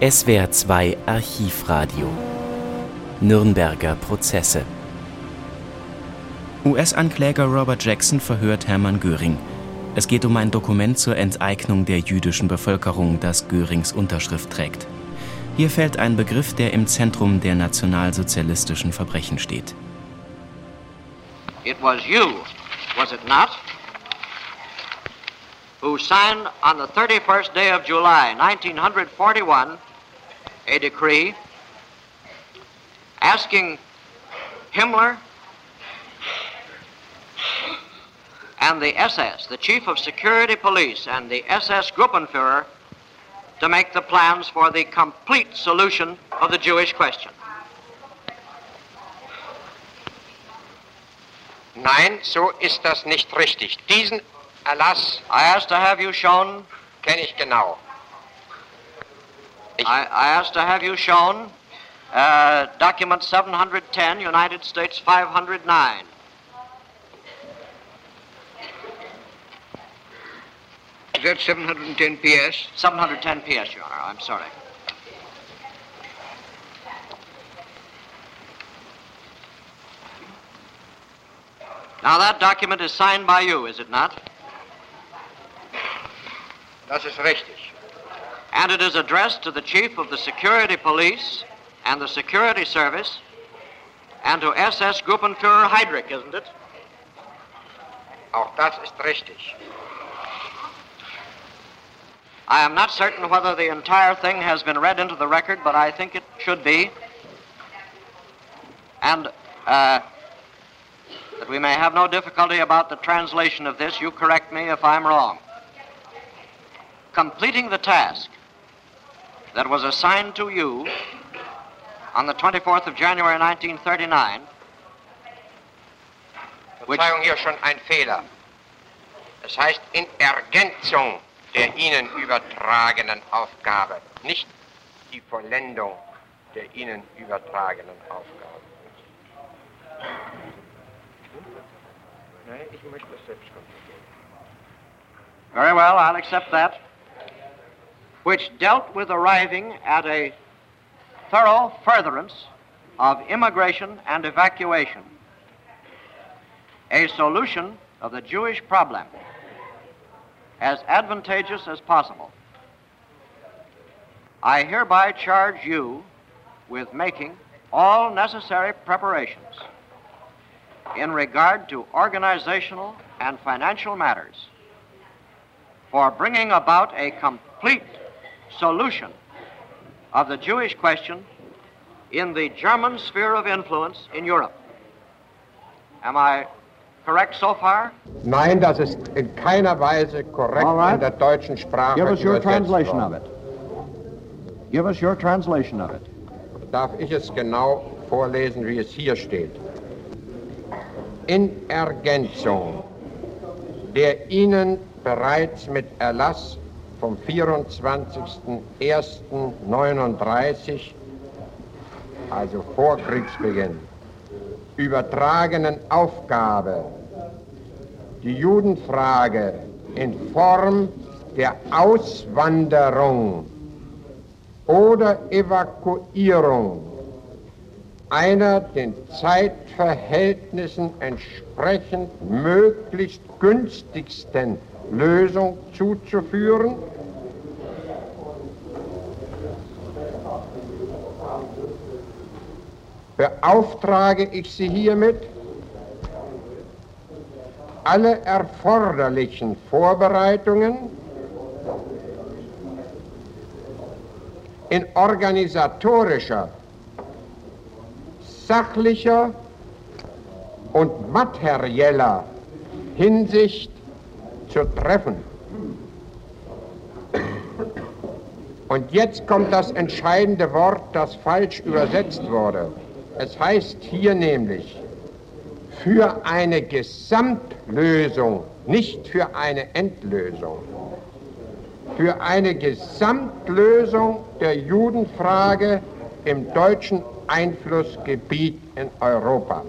SWR 2 Archivradio Nürnberger Prozesse US-Ankläger Robert Jackson verhört Hermann Göring. Es geht um ein Dokument zur Enteignung der jüdischen Bevölkerung, das Görings Unterschrift trägt. Hier fällt ein Begriff, der im Zentrum der nationalsozialistischen Verbrechen steht. It was you, was it not, who signed on the 31st day of July, 1941, a decree asking Himmler and the SS, the Chief of Security Police, and the SS Gruppenführer to make the plans for the complete solution of the Jewish question. Nein, so ist das nicht richtig. Diesen Erlass I asked to have you shown. kenne ich genau. I, I asked to have you shown uh, document 710, United States 509. Is that 710 PS? 710 PS, Your Honor. I'm sorry. Now, that document is signed by you, is it not? das ist richtig. And it is addressed to the Chief of the Security Police and the Security Service and to SS Gruppenführer Heydrich, isn't it? Auch das ist richtig. I am not certain whether the entire thing has been read into the record, but I think it should be. And uh, that we may have no difficulty about the translation of this, you correct me if I'm wrong. Completing the task that was assigned to you on the 24th of January 1939, Which- Verzeihung, hier schon ein Fehler. Es heißt in Ergänzung der Ihnen übertragenen Aufgabe, nicht die Vollendung der Ihnen übertragenen Aufgabe. Nein, ich möchte das selbst kontrollieren. Very well, I'll accept that. Which dealt with arriving at a thorough furtherance of immigration and evacuation, a solution of the Jewish problem as advantageous as possible. I hereby charge you with making all necessary preparations in regard to organizational and financial matters for bringing about a complete solution of the Jewish question in the German sphere of influence in Europe. Am I correct so far? Nein, das ist in keiner Weise korrekt All right. in der deutschen Sprache Give us your translation of it. Give us your translation of it. Darf ich es genau vorlesen, wie es hier steht? In Ergänzung der Ihnen bereits mit Erlass vom 24.01.39, also vor Kriegsbeginn, übertragenen Aufgabe, die Judenfrage in Form der Auswanderung oder Evakuierung einer den Zeitverhältnissen entsprechend möglichst günstigsten Lösung zuzuführen, beauftrage ich Sie hiermit, alle erforderlichen Vorbereitungen in organisatorischer, sachlicher und materieller Hinsicht zu treffen. Und jetzt kommt das entscheidende Wort, das falsch übersetzt wurde. Es heißt hier nämlich, für eine Gesamtlösung, nicht für eine Endlösung für eine Gesamtlösung der Judenfrage im deutschen Einflussgebiet in Europa.